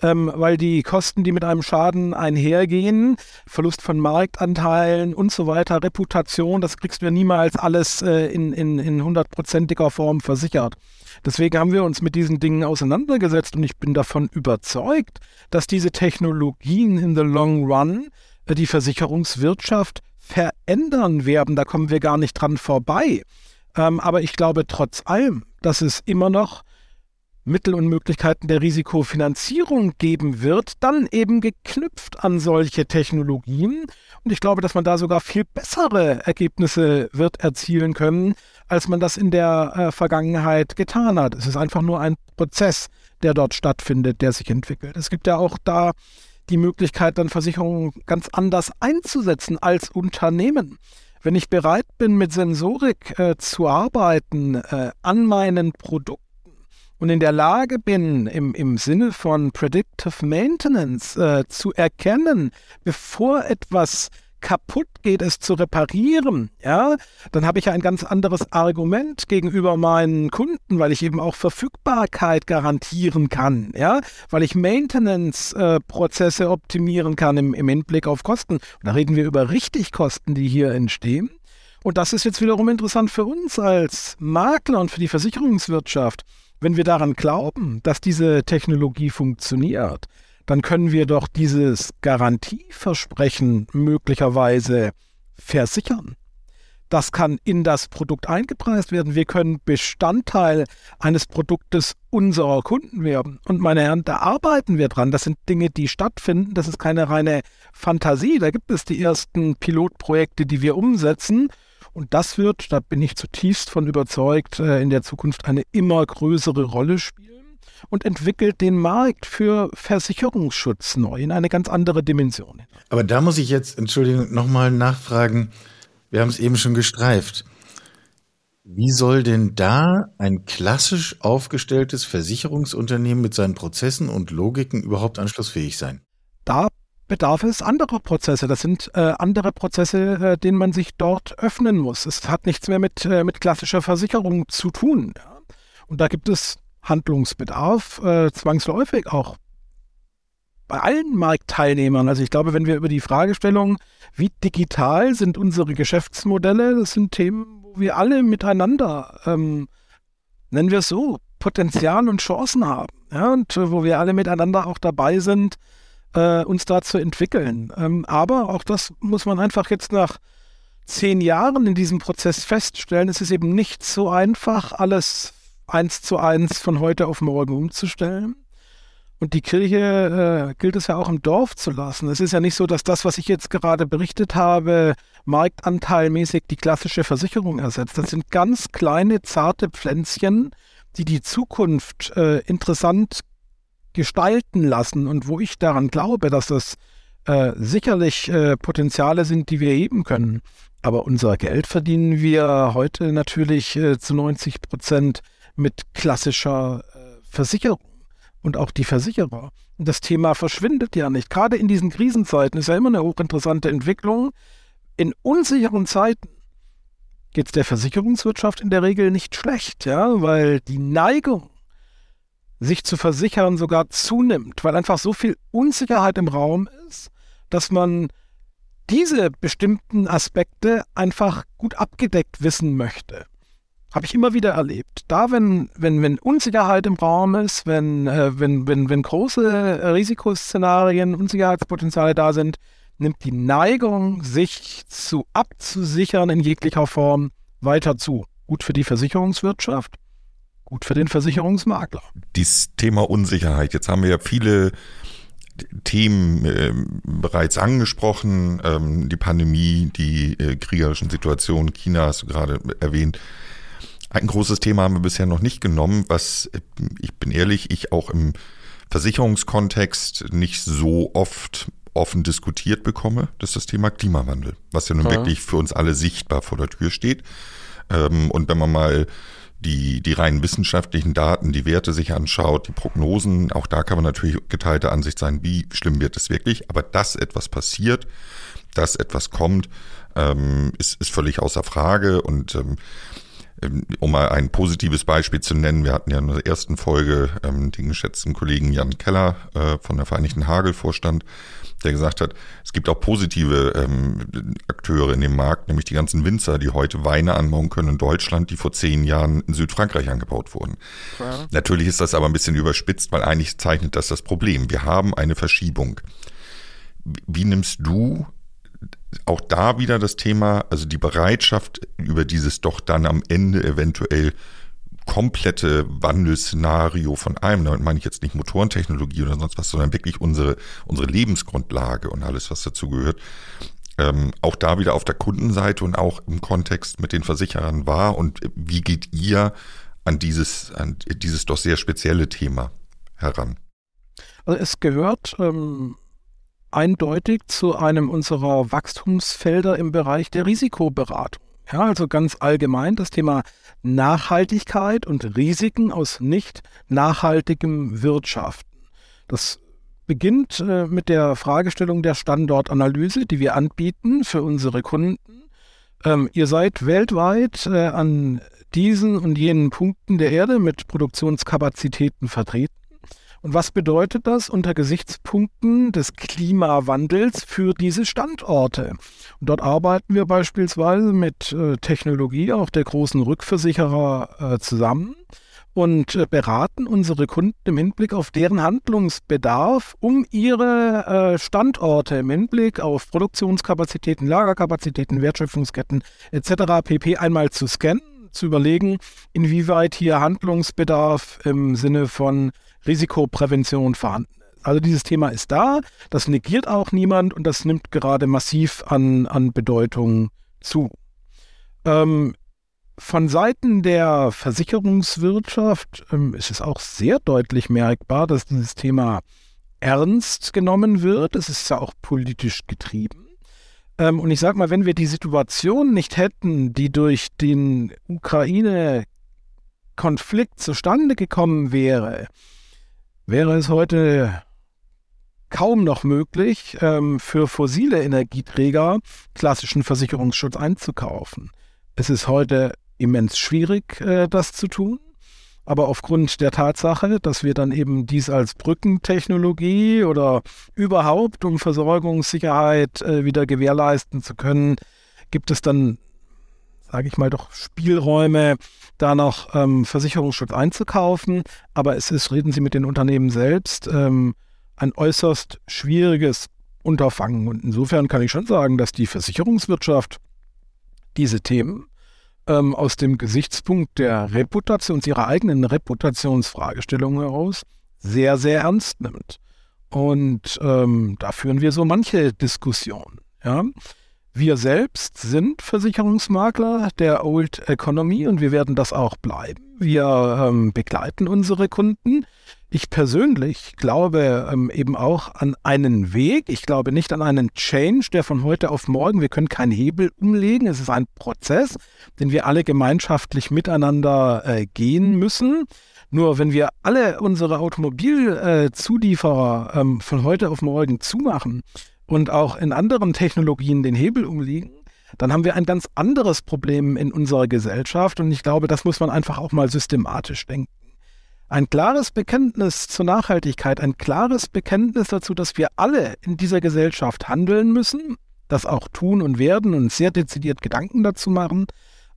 ähm, weil die Kosten, die mit einem Schaden einhergehen, Verlust von Marktanteilen und so weiter, Reputation, das kriegst du ja niemals alles äh, in, in, in hundertprozentiger Form versichert. Deswegen haben wir uns mit diesen Dingen auseinandergesetzt und ich bin davon überzeugt, dass diese Technologien in the long run äh, die Versicherungswirtschaft verändern werden. Da kommen wir gar nicht dran vorbei. Ähm, aber ich glaube trotz allem, dass es immer noch Mittel und Möglichkeiten der Risikofinanzierung geben wird, dann eben geknüpft an solche Technologien. Und ich glaube, dass man da sogar viel bessere Ergebnisse wird erzielen können, als man das in der äh, Vergangenheit getan hat. Es ist einfach nur ein Prozess, der dort stattfindet, der sich entwickelt. Es gibt ja auch da die Möglichkeit, dann Versicherungen ganz anders einzusetzen als Unternehmen. Wenn ich bereit bin, mit Sensorik äh, zu arbeiten äh, an meinen Produkten, und in der Lage bin, im, im Sinne von Predictive Maintenance äh, zu erkennen, bevor etwas kaputt geht, es zu reparieren, ja, dann habe ich ein ganz anderes Argument gegenüber meinen Kunden, weil ich eben auch Verfügbarkeit garantieren kann, ja, weil ich Maintenance-Prozesse äh, optimieren kann im, im Hinblick auf Kosten. Und da reden wir über Richtigkosten, die hier entstehen. Und das ist jetzt wiederum interessant für uns als Makler und für die Versicherungswirtschaft. Wenn wir daran glauben, dass diese Technologie funktioniert, dann können wir doch dieses Garantieversprechen möglicherweise versichern. Das kann in das Produkt eingepreist werden. Wir können Bestandteil eines Produktes unserer Kunden werden. Und meine Herren, da arbeiten wir dran. Das sind Dinge, die stattfinden. Das ist keine reine Fantasie. Da gibt es die ersten Pilotprojekte, die wir umsetzen. Und das wird, da bin ich zutiefst von überzeugt, äh, in der Zukunft eine immer größere Rolle spielen und entwickelt den Markt für Versicherungsschutz neu in eine ganz andere Dimension. Aber da muss ich jetzt, Entschuldigung, nochmal nachfragen. Wir haben es eben schon gestreift. Wie soll denn da ein klassisch aufgestelltes Versicherungsunternehmen mit seinen Prozessen und Logiken überhaupt anschlussfähig sein? Da bedarf es anderer Prozesse. Das sind äh, andere Prozesse, äh, denen man sich dort öffnen muss. Es hat nichts mehr mit, äh, mit klassischer Versicherung zu tun. Und da gibt es Handlungsbedarf, äh, zwangsläufig auch bei allen Marktteilnehmern. Also ich glaube, wenn wir über die Fragestellung, wie digital sind unsere Geschäftsmodelle, das sind Themen, wo wir alle miteinander, ähm, nennen wir es so, Potenzial und Chancen haben. Ja? Und äh, wo wir alle miteinander auch dabei sind, äh, uns da zu entwickeln. Ähm, aber auch das muss man einfach jetzt nach zehn Jahren in diesem Prozess feststellen. Es ist eben nicht so einfach, alles eins zu eins von heute auf morgen umzustellen. Und die Kirche äh, gilt es ja auch im Dorf zu lassen. Es ist ja nicht so, dass das, was ich jetzt gerade berichtet habe, marktanteilmäßig die klassische Versicherung ersetzt. Das sind ganz kleine, zarte Pflänzchen, die die Zukunft äh, interessant gestalten lassen und wo ich daran glaube, dass das äh, sicherlich äh, Potenziale sind, die wir heben können. Aber unser Geld verdienen wir heute natürlich äh, zu 90 Prozent mit klassischer äh, Versicherung und auch die Versicherer. Und das Thema verschwindet ja nicht. Gerade in diesen Krisenzeiten ist ja immer eine hochinteressante Entwicklung. In unsicheren Zeiten geht es der Versicherungswirtschaft in der Regel nicht schlecht, ja, weil die Neigung sich zu versichern sogar zunimmt, weil einfach so viel Unsicherheit im Raum ist, dass man diese bestimmten Aspekte einfach gut abgedeckt wissen möchte. Habe ich immer wieder erlebt. Da, wenn, wenn, wenn Unsicherheit im Raum ist, wenn, äh, wenn, wenn, wenn große Risikoszenarien, Unsicherheitspotenziale da sind, nimmt die Neigung, sich zu abzusichern in jeglicher Form, weiter zu. Gut für die Versicherungswirtschaft, gut für den Versicherungsmakler. Dieses Thema Unsicherheit, jetzt haben wir ja viele Themen äh, bereits angesprochen, ähm, die Pandemie, die äh, kriegerischen Situationen, China hast du gerade erwähnt. Ein großes Thema haben wir bisher noch nicht genommen, was, ich bin ehrlich, ich auch im Versicherungskontext nicht so oft offen diskutiert bekomme, das ist das Thema Klimawandel, was ja nun ja. wirklich für uns alle sichtbar vor der Tür steht. Ähm, und wenn man mal die, die rein wissenschaftlichen Daten, die Werte sich anschaut, die Prognosen, auch da kann man natürlich geteilte Ansicht sein, wie schlimm wird es wirklich. Aber dass etwas passiert, dass etwas kommt, ähm, ist, ist völlig außer Frage. Und ähm, um mal ein positives Beispiel zu nennen, wir hatten ja in der ersten Folge ähm, den geschätzten Kollegen Jan Keller äh, von der Vereinigten Hagel Vorstand, der gesagt hat, es gibt auch positive ähm, Akteure in dem Markt, nämlich die ganzen Winzer, die heute Weine anbauen können in Deutschland, die vor zehn Jahren in Südfrankreich angebaut wurden. Ja. Natürlich ist das aber ein bisschen überspitzt, weil eigentlich zeichnet das das Problem. Wir haben eine Verschiebung. Wie nimmst du auch da wieder das Thema, also die Bereitschaft über dieses doch dann am Ende eventuell komplette Wandelszenario von einem, damit meine ich jetzt nicht Motorentechnologie oder sonst was, sondern wirklich unsere, unsere Lebensgrundlage und alles, was dazu gehört. Ähm, auch da wieder auf der Kundenseite und auch im Kontext mit den Versicherern war und wie geht ihr an dieses, an dieses doch sehr spezielle Thema heran? Also es gehört ähm, eindeutig zu einem unserer Wachstumsfelder im Bereich der Risikoberatung. Ja, also ganz allgemein das Thema Nachhaltigkeit und Risiken aus nicht nachhaltigem Wirtschaften. Das beginnt äh, mit der Fragestellung der Standortanalyse, die wir anbieten für unsere Kunden. Ähm, ihr seid weltweit äh, an diesen und jenen Punkten der Erde mit Produktionskapazitäten vertreten. Und was bedeutet das unter Gesichtspunkten des Klimawandels für diese Standorte? Und dort arbeiten wir beispielsweise mit äh, Technologie auch der großen Rückversicherer äh, zusammen und äh, beraten unsere Kunden im Hinblick auf deren Handlungsbedarf, um ihre Standorte im Hinblick auf Produktionskapazitäten, Lagerkapazitäten, Wertschöpfungsketten etc. pp. einmal zu scannen, zu überlegen, inwieweit hier Handlungsbedarf im Sinne von Risikoprävention vorhanden ist. Also dieses Thema ist da, das negiert auch niemand und das nimmt gerade massiv an, an Bedeutung zu. Ähm, von Seiten der Versicherungswirtschaft ähm, ist es auch sehr deutlich merkbar, dass dieses Thema ernst genommen wird. Es ist ja auch politisch getrieben. Ähm, und ich sage mal, wenn wir die Situation nicht hätten, die durch den Ukraine-Konflikt zustande gekommen wäre, wäre es heute kaum noch möglich, ähm, für fossile Energieträger klassischen Versicherungsschutz einzukaufen. Es ist heute immens schwierig, äh, das zu tun. Aber aufgrund der Tatsache, dass wir dann eben dies als Brückentechnologie oder überhaupt, um Versorgungssicherheit äh, wieder gewährleisten zu können, gibt es dann, sage ich mal, doch Spielräume, da noch ähm, Versicherungsschutz einzukaufen. Aber es ist, reden Sie mit den Unternehmen selbst, ähm, ein äußerst schwieriges Unterfangen. Und insofern kann ich schon sagen, dass die Versicherungswirtschaft diese Themen ähm, aus dem Gesichtspunkt der Reputation, ihrer eigenen Reputationsfragestellung heraus sehr, sehr ernst nimmt. Und ähm, da führen wir so manche Diskussionen. Ja? Wir selbst sind Versicherungsmakler der Old Economy und wir werden das auch bleiben. Wir ähm, begleiten unsere Kunden. Ich persönlich glaube ähm, eben auch an einen Weg. Ich glaube nicht an einen Change, der von heute auf morgen, wir können keinen Hebel umlegen. Es ist ein Prozess, den wir alle gemeinschaftlich miteinander äh, gehen müssen. Nur wenn wir alle unsere Automobilzulieferer äh, ähm, von heute auf morgen zumachen, und auch in anderen Technologien den Hebel umlegen, dann haben wir ein ganz anderes Problem in unserer Gesellschaft. Und ich glaube, das muss man einfach auch mal systematisch denken. Ein klares Bekenntnis zur Nachhaltigkeit, ein klares Bekenntnis dazu, dass wir alle in dieser Gesellschaft handeln müssen, das auch tun und werden und sehr dezidiert Gedanken dazu machen,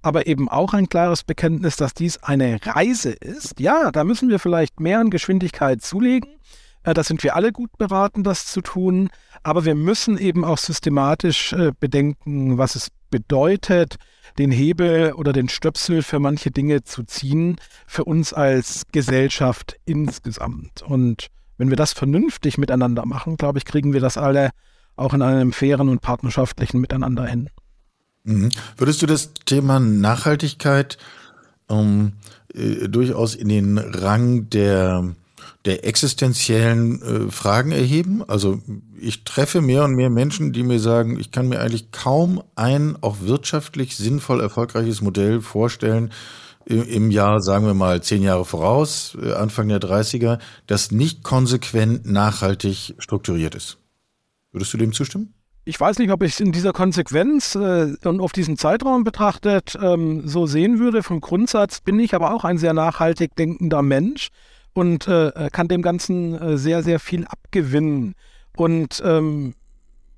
aber eben auch ein klares Bekenntnis, dass dies eine Reise ist. Ja, da müssen wir vielleicht mehr an Geschwindigkeit zulegen. Äh, da sind wir alle gut beraten, das zu tun. Aber wir müssen eben auch systematisch äh, bedenken, was es bedeutet, den Hebel oder den Stöpsel für manche Dinge zu ziehen, für uns als Gesellschaft insgesamt. Und wenn wir das vernünftig miteinander machen, glaube ich, kriegen wir das alle auch in einem fairen und partnerschaftlichen Miteinander hin. Mhm. Würdest du das Thema Nachhaltigkeit ähm, äh, durchaus in den Rang der, der existenziellen äh, Fragen erheben? Also ich treffe mehr und mehr Menschen, die mir sagen, ich kann mir eigentlich kaum ein auch wirtschaftlich sinnvoll erfolgreiches Modell vorstellen, im Jahr, sagen wir mal, zehn Jahre voraus, äh, Anfang der 30er, das nicht konsequent nachhaltig strukturiert ist. Würdest du dem zustimmen? ich weiß nicht, ob ich es in dieser Konsequenz äh, und auf diesen Zeitraum betrachtet ähm, so sehen würde. Vom Grundsatz bin ich aber auch ein sehr nachhaltig denkender Mensch und äh, kann dem Ganzen äh, sehr, sehr viel abgewinnen. Und ähm,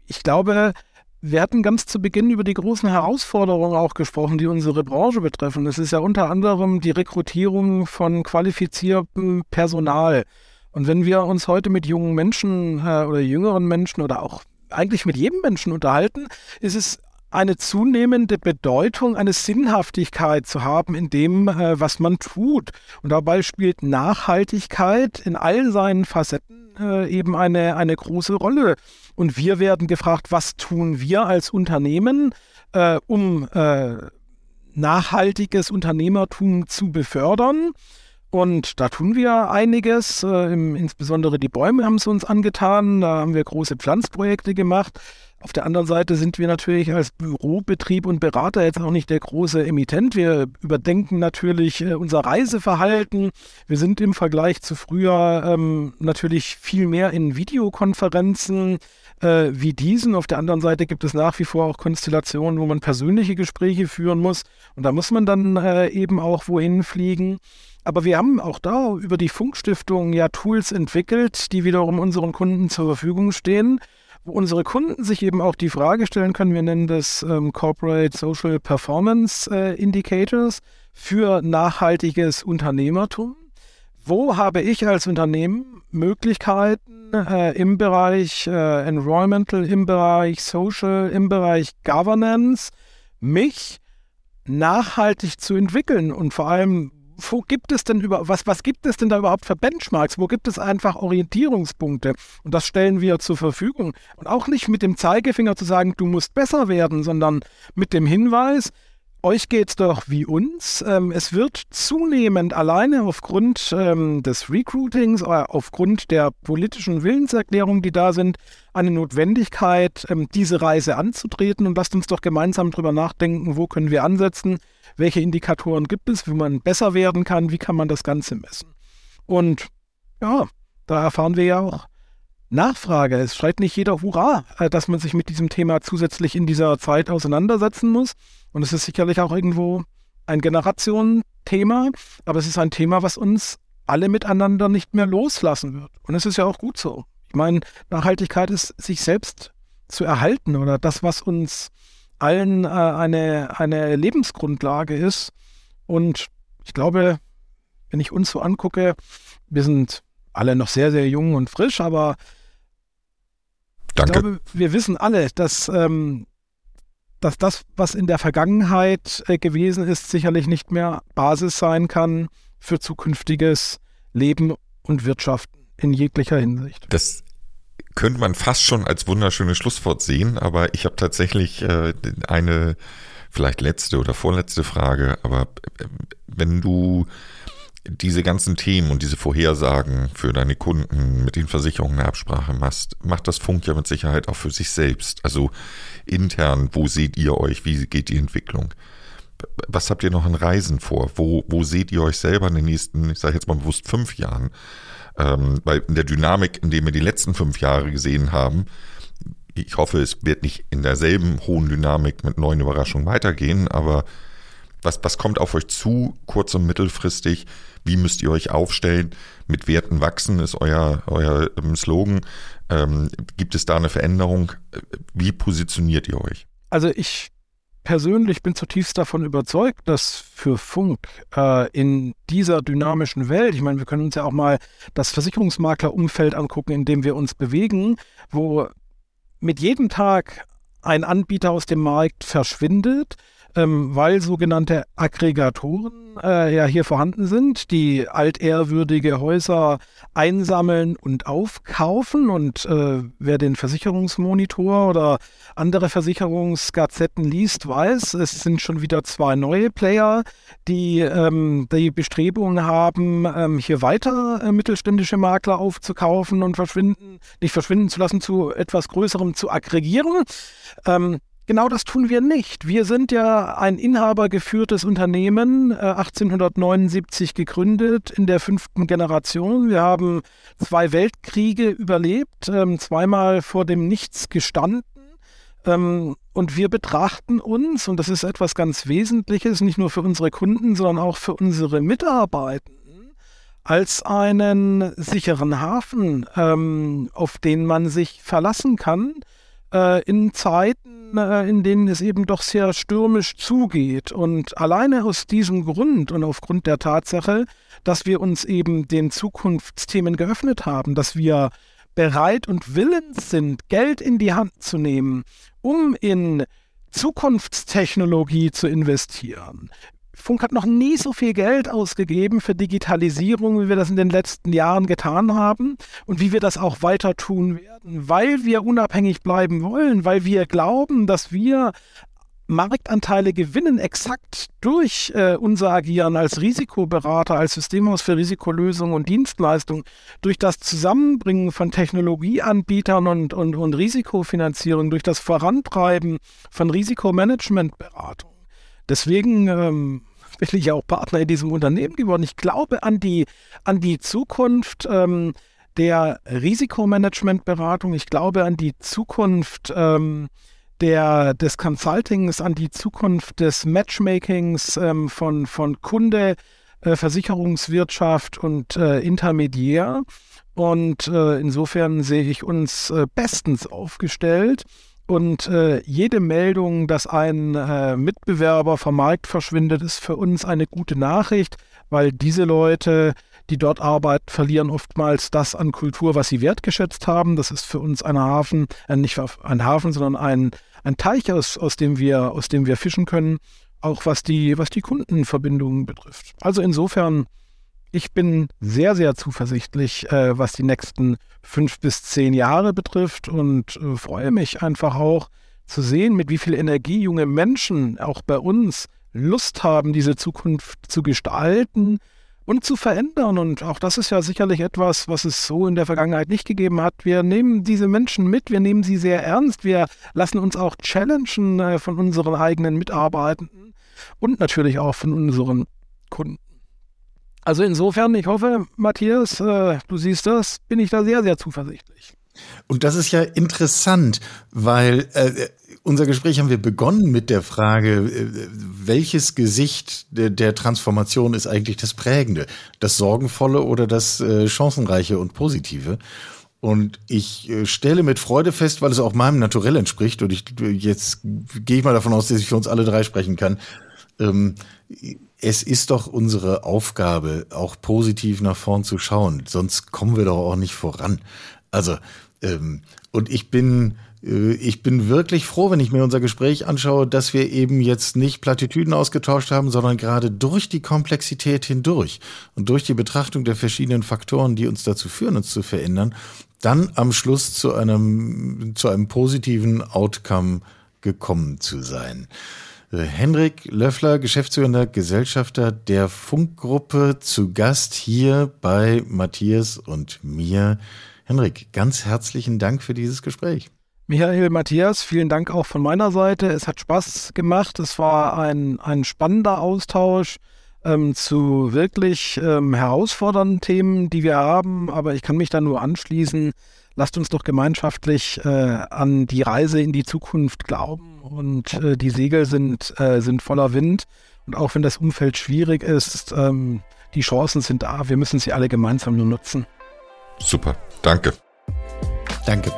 ich glaube, wir hatten ganz zu Beginn über die großen Herausforderungen auch gesprochen, die unsere Branche betreffen. Es ist ja unter anderem die Rekrutierung von qualifiziertem Personal. Und wenn wir uns heute mit jungen Menschen äh, oder jüngeren Menschen oder auch eigentlich mit jedem Menschen unterhalten, ist es eine zunehmende Bedeutung, eine Sinnhaftigkeit zu haben in dem, äh, was man tut. Und dabei spielt Nachhaltigkeit in all seinen Facetten äh, eben eine, eine große Rolle. Und wir werden gefragt, was tun wir als Unternehmen, äh, um nachhaltiges Unternehmertum zu befördern. Und da tun wir einiges. Insbesondere die Bäume haben es uns angetan. Da haben wir große Pflanzprojekte gemacht. Auf der anderen Seite sind wir natürlich als Bürobetrieb und Berater jetzt auch nicht der große Emittent. Wir überdenken natürlich äh, unser Reiseverhalten. Wir sind im Vergleich zu früher ähm, natürlich viel mehr in Videokonferenzen äh, wie diesen. Auf der anderen Seite gibt es nach wie vor auch Konstellationen, wo man persönliche Gespräche führen muss. Und da muss man dann äh, eben auch wohin fliegen. Aber wir haben auch da über die Funkstiftung ja Tools entwickelt, die wiederum unseren Kunden zur Verfügung stehen, unsere Kunden sich eben auch die Frage stellen können, wir nennen das ähm, Corporate Social Performance äh, Indicators für nachhaltiges Unternehmertum. Wo habe ich als Unternehmen Möglichkeiten äh, im Bereich äh, Environmental, im Bereich Social, im Bereich Governance, mich nachhaltig zu entwickeln und vor allem, wo gibt es denn über, was, was gibt es denn da überhaupt für Benchmarks? Wo gibt es einfach Orientierungspunkte? Und das stellen wir zur Verfügung. Und auch nicht mit dem Zeigefinger zu sagen, du musst besser werden, sondern mit dem Hinweis, euch geht es doch wie uns. Ähm, es wird zunehmend alleine aufgrund ähm, des Recruitings, äh, aufgrund der politischen Willenserklärungen, die da sind, eine Notwendigkeit, ähm, diese Reise anzutreten. Und lasst uns doch gemeinsam darüber nachdenken, wo können wir ansetzen, welche Indikatoren gibt es, wie man besser werden kann, wie kann man das Ganze messen. Und ja, da erfahren wir ja auch Nachfrage. Es schreit nicht jeder Hurra, äh, dass man sich mit diesem Thema zusätzlich in dieser Zeit auseinandersetzen muss. Und es ist sicherlich auch irgendwo ein Generationenthema, aber es ist ein Thema, was uns alle miteinander nicht mehr loslassen wird. Und es ist ja auch gut so. Ich meine, Nachhaltigkeit ist sich selbst zu erhalten oder das, was uns allen äh, eine, eine Lebensgrundlage ist. Und ich glaube, wenn ich uns so angucke, wir sind alle noch sehr, sehr jung und frisch, aber Danke. ich glaube, wir wissen alle, dass, ähm, dass das, was in der Vergangenheit äh, gewesen ist, sicherlich nicht mehr Basis sein kann für zukünftiges Leben und Wirtschaften in jeglicher Hinsicht. Das könnte man fast schon als wunderschönes Schlusswort sehen, aber ich habe tatsächlich äh, eine vielleicht letzte oder vorletzte Frage, aber äh, wenn du diese ganzen Themen und diese Vorhersagen für deine Kunden mit den Versicherungen eine Absprache machst, macht das Funk ja mit Sicherheit auch für sich selbst. Also intern, wo seht ihr euch? Wie geht die Entwicklung? Was habt ihr noch an Reisen vor? Wo, wo seht ihr euch selber in den nächsten, ich sage jetzt mal bewusst fünf Jahren? Ähm, weil in der Dynamik, in der wir die letzten fünf Jahre gesehen haben, ich hoffe, es wird nicht in derselben hohen Dynamik mit neuen Überraschungen weitergehen, aber was, was kommt auf euch zu, kurz- und mittelfristig? Wie müsst ihr euch aufstellen? Mit Werten wachsen ist euer, euer ähm, Slogan. Ähm, gibt es da eine Veränderung? Wie positioniert ihr euch? Also ich persönlich bin zutiefst davon überzeugt, dass für Funk äh, in dieser dynamischen Welt, ich meine, wir können uns ja auch mal das Versicherungsmaklerumfeld angucken, in dem wir uns bewegen, wo mit jedem Tag ein Anbieter aus dem Markt verschwindet, ähm, weil sogenannte Aggregatoren äh, ja hier vorhanden sind, die altehrwürdige Häuser einsammeln und aufkaufen. Und äh, wer den Versicherungsmonitor oder andere Versicherungsgazetten liest, weiß, es sind schon wieder zwei neue Player, die ähm, die Bestrebungen haben, ähm, hier weiter äh, mittelständische Makler aufzukaufen und verschwinden, nicht verschwinden zu lassen, zu etwas Größerem zu aggregieren. Genau das tun wir nicht. Wir sind ja ein inhabergeführtes Unternehmen, äh, 1879 gegründet, in der fünften Generation. Wir haben zwei Weltkriege überlebt, ähm, zweimal vor dem Nichts gestanden. Ähm, und wir betrachten uns, und das ist etwas ganz Wesentliches, nicht nur für unsere Kunden, sondern auch für unsere Mitarbeitenden, als einen sicheren Hafen, ähm, auf den man sich verlassen kann äh, in Zeiten, äh, in denen es eben doch sehr stürmisch zugeht. Und alleine aus diesem Grund und aufgrund der Tatsache, dass wir uns eben den Zukunftsthemen geöffnet haben, dass wir bereit und willens sind, Geld in die Hand zu nehmen, um in Zukunftstechnologie zu investieren. Funk hat noch nie so viel Geld ausgegeben für Digitalisierung, wie wir das in den letzten Jahren getan haben und wie wir das auch weiter tun werden, weil wir unabhängig bleiben wollen, weil wir glauben, dass wir Marktanteile gewinnen, exakt durch äh, unser Agieren als Risikoberater, als Systemhaus für Risikolösungen und Dienstleistungen, durch das Zusammenbringen von Technologieanbietern und, und, und Risikofinanzierung, durch das Vorantreiben von Risikomanagementberatung. Deswegen ähm, bin ich auch Partner in diesem Unternehmen geworden. Ich glaube an die, an die Zukunft ähm, der Risikomanagementberatung. Ich glaube an die Zukunft ähm, der, des Consultings, an die Zukunft des Matchmakings ähm, von, von Kunde, äh, Versicherungswirtschaft und äh, Intermediär. Und äh, insofern sehe ich uns äh, bestens aufgestellt. Und äh, jede Meldung, dass ein äh, Mitbewerber vom Markt verschwindet, ist für uns eine gute Nachricht, weil diese Leute, die dort arbeiten, verlieren oftmals das an Kultur, was sie wertgeschätzt haben. Das ist für uns ein Hafen, äh, nicht ein Hafen, sondern ein, ein Teich, aus, aus, dem wir, aus dem wir fischen können, auch was die, was die Kundenverbindungen betrifft. Also insofern ich bin sehr, sehr zuversichtlich, äh, was die nächsten fünf bis zehn Jahre betrifft und äh, freue mich einfach auch zu sehen, mit wie viel Energie junge Menschen auch bei uns Lust haben, diese Zukunft zu gestalten und zu verändern. Und auch das ist ja sicherlich etwas, was es so in der Vergangenheit nicht gegeben hat. Wir nehmen diese Menschen mit, wir nehmen sie sehr ernst, wir lassen uns auch challengen äh, von unseren eigenen Mitarbeitenden und natürlich auch von unseren Kunden. Also insofern, ich hoffe, Matthias, äh, du siehst das, bin ich da sehr, sehr zuversichtlich. Und das ist ja interessant, weil äh, unser Gespräch haben wir begonnen mit der Frage, äh, welches Gesicht der, der, Transformation ist eigentlich das Prägende? Das Sorgenvolle oder das äh, Chancenreiche und Positive? Und ich äh, stelle mit Freude fest, weil es auch meinem Naturell entspricht, und ich jetzt gehe ich mal davon aus, dass ich für uns alle drei sprechen kann. Ähm, es ist doch unsere Aufgabe, auch positiv nach vorn zu schauen. Sonst kommen wir doch auch nicht voran. Also, ähm, und ich bin, äh, ich bin wirklich froh, wenn ich mir unser Gespräch anschaue, dass wir eben jetzt nicht Plattitüden ausgetauscht haben, sondern gerade durch die Komplexität hindurch und durch die Betrachtung der verschiedenen Faktoren, die uns dazu führen, uns zu verändern, dann am Schluss zu einem, zu einem positiven Outcome gekommen zu sein. Henrik Löffler, geschäftsführender Gesellschafter der Funkgruppe, zu Gast hier bei Matthias und mir. Henrik, ganz herzlichen Dank für dieses Gespräch. Michael, Matthias, vielen Dank auch von meiner Seite. Es hat Spaß gemacht. Es war ein, ein spannender Austausch ähm, zu wirklich ähm, herausfordernden Themen, die wir haben. Aber ich kann mich da nur anschließen. Lasst uns doch gemeinschaftlich äh, an die Reise in die Zukunft glauben und äh, die Segel sind, äh, sind voller Wind. Und auch wenn das Umfeld schwierig ist, ähm, die Chancen sind da. Wir müssen sie alle gemeinsam nur nutzen. Super. Danke. Danke.